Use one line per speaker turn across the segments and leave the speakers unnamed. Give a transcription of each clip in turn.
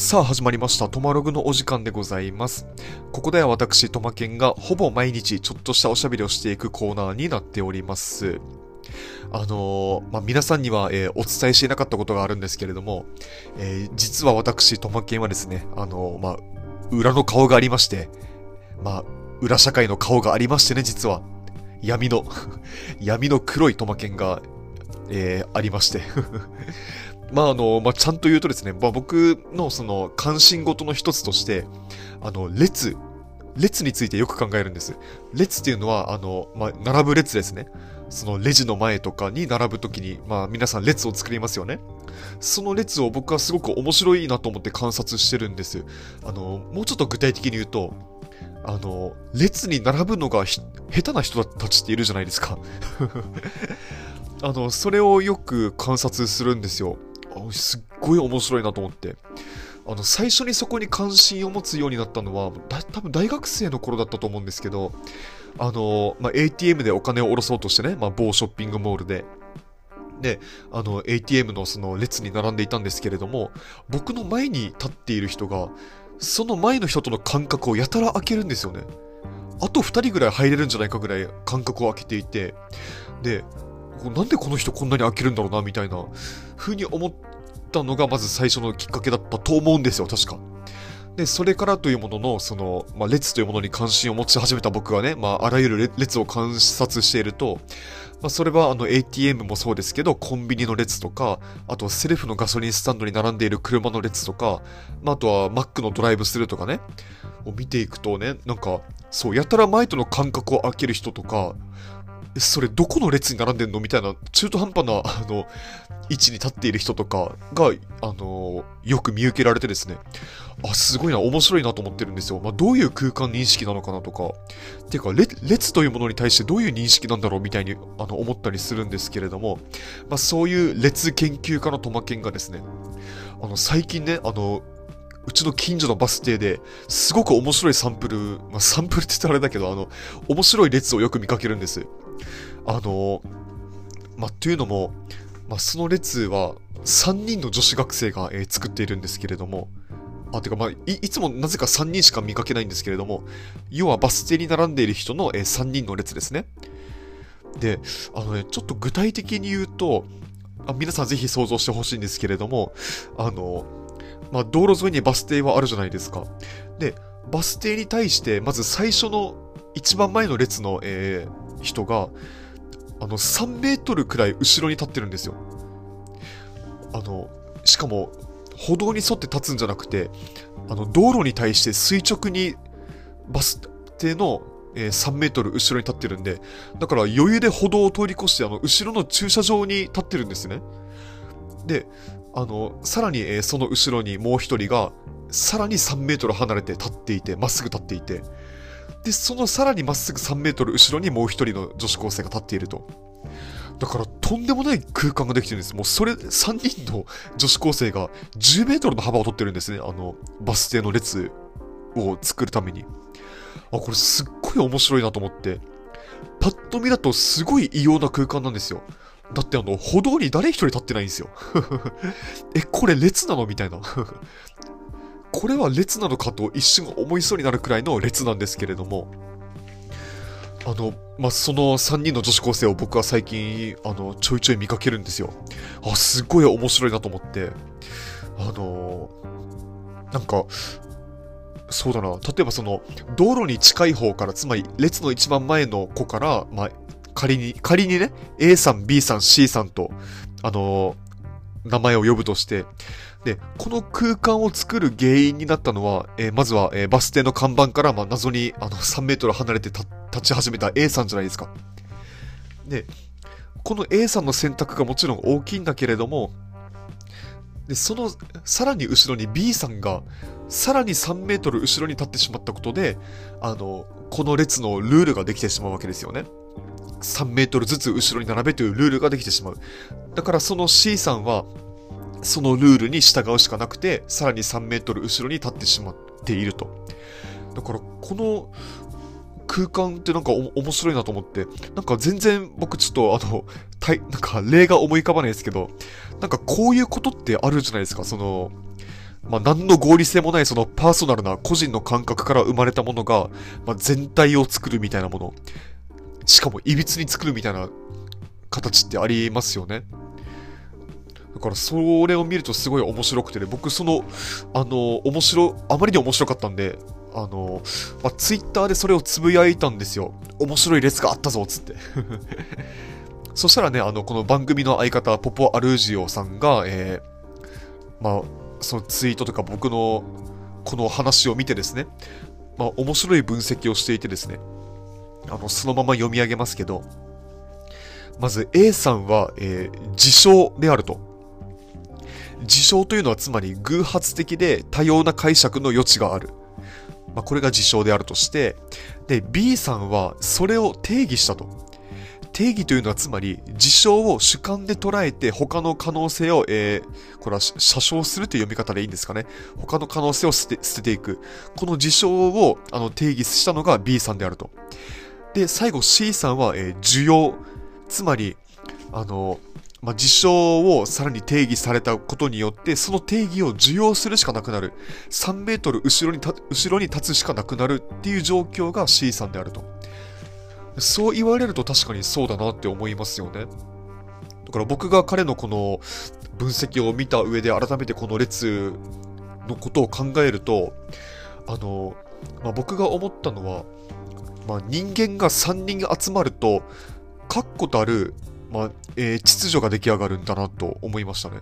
さあ始まりました。トマログのお時間でございます。ここでは私、トマケンがほぼ毎日ちょっとしたおしゃべりをしていくコーナーになっております。あのーまあ、皆さんには、えーお伝えしていなかったことがあるんですけれども、えー実は私、トマケンはですね、あのまあ、裏の顔がありまして、まあ、裏社会の顔がありましてね、実は。闇の、闇の黒いトマケンが、えありまして。まああの、まあちゃんと言うとですね、まあ僕のその関心事の一つとして、あの、列、列についてよく考えるんです。列っていうのは、あの、まあ並ぶ列ですね。そのレジの前とかに並ぶときに、まあ皆さん列を作りますよね。その列を僕はすごく面白いなと思って観察してるんです。あの、もうちょっと具体的に言うと、あの、列に並ぶのが下手な人たちっているじゃないですか。あの、それをよく観察するんですよ。すっごい面白いなと思って。あの、最初にそこに関心を持つようになったのは、多分大学生の頃だったと思うんですけど、あの、まあ、ATM でお金を下ろそうとしてね、まあ、某ショッピングモールで。で、あの、ATM のその列に並んでいたんですけれども、僕の前に立っている人が、その前の人との間隔をやたら開けるんですよね。あと2人ぐらい入れるんじゃないかぐらい間隔を開けていて、で、なんでこの人こんなに開けるんだろうな、みたいな風に思ったのがまず最初のきっかけだったと思うんですよ、確か。で、それからというものの、その、まあ、列というものに関心を持ち始めた僕はね、まあ、あらゆる列を観察していると、まあ、それはあの ATM もそうですけど、コンビニの列とか、あとセルフのガソリンスタンドに並んでいる車の列とか、まあ、あとは Mac のドライブスルーとかね、を見ていくとね、なんか、そう、やたら前との間隔を空ける人とか、それどこの列に並んでんの？みたいな中途半端な、あの、位置に立っている人とかが、あの、よく見受けられてですね、あ、すごいな、面白いなと思ってるんですよ。まあ、どういう空間認識なのかなとか、っていうか、列列というものに対してどういう認識なんだろうみたいにあの思ったりするんですけれども、まあ、そういう列研究家のトマケンがですね、あの、最近ね、あの、うちの近所のバス停ですごく面白いサンプル、まあ、サンプルって言ったらあれだけど、あの、面白い列をよく見かけるんです。あの、まあ、というのも、まあ、その列は3人の女子学生が、えー作っているんですけれども、あ、てか、まあ、い、いつもなぜか3人しか見かけないんですけれども、要はバス停に並んでいる人の、えー3人の列ですね。で、あのね、ちょっと具体的に言うと、あ皆さんぜひ想像してほしいんですけれども、あの、まあ、道路沿いにバス停はあるじゃないですか。で、バス停に対して、まず最初の一番前の列の、えー人が、あの、3メートルくらい後ろに立ってるんですよ。あの、しかも、歩道に沿って立つんじゃなくて、あの、道路に対して垂直にバス停の、えー3メートル後ろに立ってるんで、だから余裕で歩道を通り越して、あの、後ろの駐車場に立ってるんですね。で、あの、さらに、えーその後ろにもう一人が、さらに3メートル離れて立っていて、まっすぐ立っていて、で、そのさらにまっすぐ3メートル後ろにもう一人の女子高生が立っていると。だから、とんでもない空間ができてるんです。もう、それ、3人の女子高生が10メートルの幅を取ってるんですね。あの、バス停の列を作るために。あ、これすっごい面白いなと思って。パッと見だとすごい異様な空間なんですよ。だってあの、歩道に誰一人立ってないんですよ。え、これ列なの？みたいな。これは列なのかと一瞬思いそうになるくらいの列なんですけれども、あの、まあ、その3人の女子高生を僕は最近、あの、ちょいちょい見かけるんですよ。あ、すごい面白いなと思って、あのなんか、そうだな、例えばその、道路に近い方から、つまり列の一番前の子から、まあ、仮に、仮にね、A さん、B さん、C さんと、あの名前を呼ぶとして、で、この空間を作る原因になったのは、えーまずは、えーバス停の看板から、まあ、謎にあの 3メートル離れて立立ち始めた A さんじゃないですか。で、この A さんの選択がもちろん大きいんだけれども、で、その、さらに後ろに B さんが、さらに3メートル後ろに立ってしまったことで、あの、この列のルールができてしまうわけですよね。3メートルずつ後ろに並べというルールができてしまう。だからその C さんは、そのルールに従うしかなくて、さらに3メートル後ろに立ってしまっていると。だから、この空間ってなんか面白いなと思って、なんか全然僕ちょっとあの、たいなんか例が思い浮かばないですけど、なんかこういうことってあるじゃないですか、その、まあ、何の合理性もないそのパーソナルな個人の感覚から生まれたものが、まあ、全体を作るみたいなもの。しかも、いびつに作るみたいな形ってありますよね。だから、それを見るとすごい面白くてね、僕、その、あの、面白、あまりに面白かったんで、あの、まあ、ツイッターでそれをつぶやいたんですよ。面白い列があったぞ、つって。そしたらね、あの、この番組の相方、ポポ・アルージオさんが、えー、まあ、そのツイートとか僕のこの話を見てですね、まあ、面白い分析をしていてですね、あの、そのまま読み上げますけど、まず A さんは、えー、自称であると。自称というのはつまり偶発的で多様な解釈の余地がある。まあ、これが自称であるとして、で、B さんはそれを定義したと。定義というのはつまり事象を主観で捉えて他の可能性を、えー、これは写生するという読み方でいいんですかね。他の可能性を捨てていく。この事象をあの定義したのが B さんであると。で、最後 C さんは、えー、需要。つまり、あの、まあ、事象をさらに定義されたことによって、その定義を受容するしかなくなる。3メートル後ろに後ろに立つしかなくなるっていう状況が C さんであると。そう言われると確かにそうだなって思いますよね。だから僕が彼のこの分析を見た上で改めてこの列のことを考えると、あの、まあ、僕が思ったのは、まあ、人間が3人集まると、確固たる、まあえー、秩序が出来上がるんだなと思いましたね。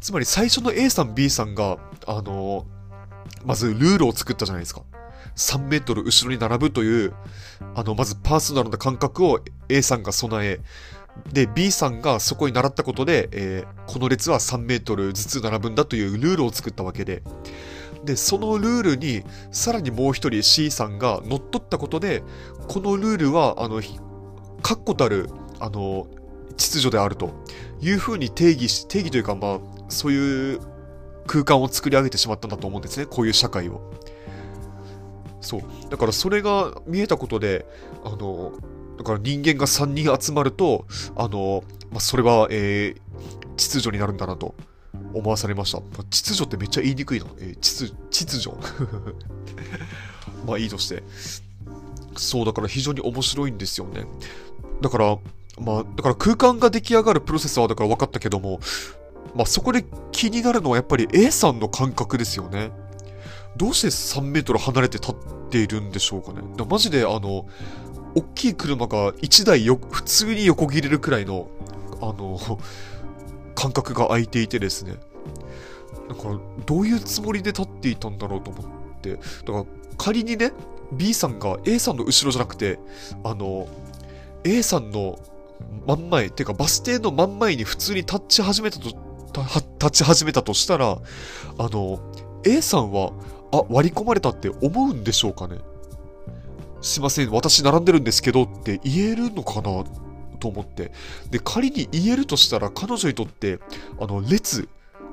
つまり最初の A さん B さんが、あのまずルールを作ったじゃないですか。3メートル後ろに並ぶという、あの、まずパーソナルな感覚を A さんが備え、で、B さんがそこに習ったことで、えー、この列は3メートルずつ並ぶんだというルールを作ったわけで、で、そのルールに、さらにもう一人 C さんが乗っ取ったことで、このルールは、あの、確固たる、あの、秩序であるというふうに定義し、定義というか、まあ、そういう空間を作り上げてしまったんだと思うんですね。こういう社会を。そう。だからそれが見えたことで、あの、だから人間が3人集まると、あの、まあ、それは、えー、秩序になるんだなと思わされました。ま秩序ってめっちゃ言いにくいな。えー、秩、秩序 まあいいとして。そう、だから非常に面白いんですよね。だから、まあ、だから空間が出来上がるプロセスはだから分かったけども、まあそこで気になるのはやっぱり A さんの感覚ですよね。どうして3メートル離れて立っているんでしょうかね。マジであの、大きい車が1台よ、普通に横切れるくらいの、あの、間隔が空いていてですね。だから、どういうつもりで立っていたんだろうと思って。だから、仮にね、B さんが A さんの後ろじゃなくて、あの、A さんの真ん前、てかバス停の真ん前に普通に立ち始めたと、立ち始めたとしたら、あの、A さんはあ、割り込まれたって思うんでしょうかねすいません、私並んでるんですけどって言えるのかなと思って。で、仮に言えるとしたら彼女にとって、あの、列、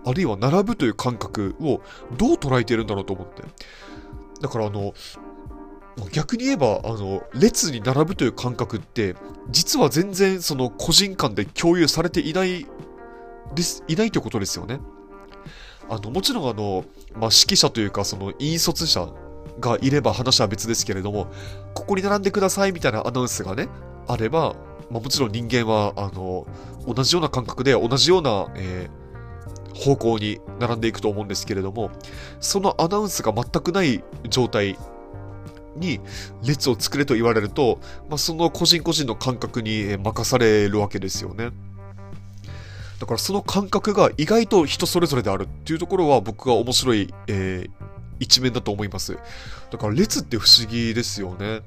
あるいは並ぶという感覚をどう捉えているんだろうと思って。だからあの、逆に言えば、あの、列に並ぶという感覚って、実は全然その個人間で共有されていないです、いないということですよね。あの、もちろんあの、まあ、指揮者というか、その、引率者がいれば話は別ですけれども、ここに並んでくださいみたいなアナウンスがね、あれば、まあ、もちろん人間は、あの、同じような感覚で同じような、えー、方向に並んでいくと思うんですけれども、そのアナウンスが全くない状態に列を作れと言われると、まあ、その個人個人の感覚に任されるわけですよね。だからその感覚が意外と人それぞれであるっていうところは僕が面白い、えー、一面だと思います。だから列って不思議ですよね。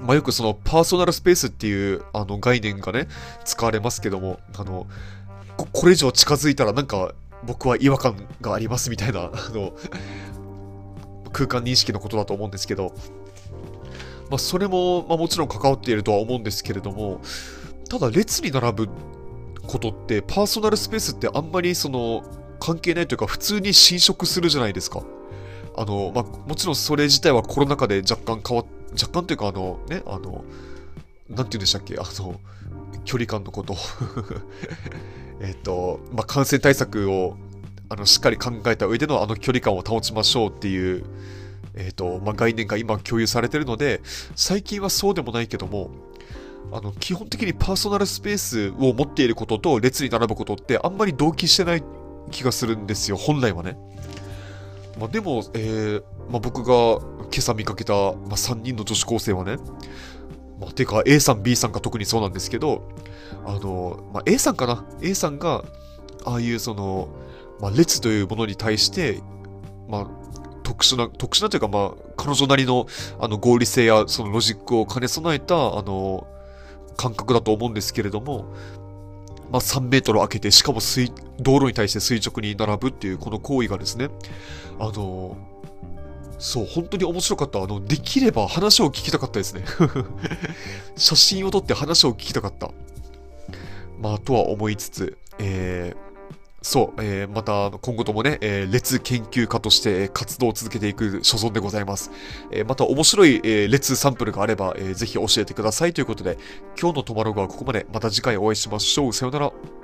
まあ、よくそのパーソナルスペースっていうあの概念がね、使われますけども、あの、ここれ以上近づいたらなんか僕は違和感がありますみたいな、あの、空間認識のことだと思うんですけど、まあ、それも、まあ、もちろん関わっているとは思うんですけれども、ただ列に並ぶことってパーソナルスペースってあんまりその関係ないというか普通に侵食するじゃないですか。あの、まあ、もちろんそれ自体はコロナ禍で若干変わっ、若干というかあのね、あの、なんて言うんでしたっけ、あの、距離感のこと。えっと、まあ、感染対策をあの、しっかり考えた上でのあの距離感を保ちましょうっていう、えっ、と、まあ、概念が今共有されてるので、最近はそうでもないけども、あの、基本的にパーソナルスペースを持っていることと列に並ぶことってあんまり同期してない気がするんですよ、本来はね。まあ、でも、えー、まあ、僕が今朝見かけた、まあ、3人の女子高生はね、まあ、てか A さん B さんが特にそうなんですけど、あの、まあ、A さんかな ?A さんが、ああいうその、まあ、列というものに対して、まあ、特殊な、特殊なというか、まあ、彼女なりの、あの、合理性や、そのロジックを兼ね備えた、あの、感覚だと思うんですけれども、まあ、3メートル開けて、しかも水、道路に対して垂直に並ぶっていうこの行為がですね、あの、そう、本当に面白かった。あの、できれば話を聞きたかったですね。写真を撮って話を聞きたかった。まあ、とは思いつつ、えー、そう、えー、また今後ともね、えー、列研究家として活動を続けていく所存でございます。えー、また面白い、えー、列サンプルがあれば、えー、ぜひ教えてくださいということで、今日のトマログはここまで。また次回お会いしましょう。さようなら。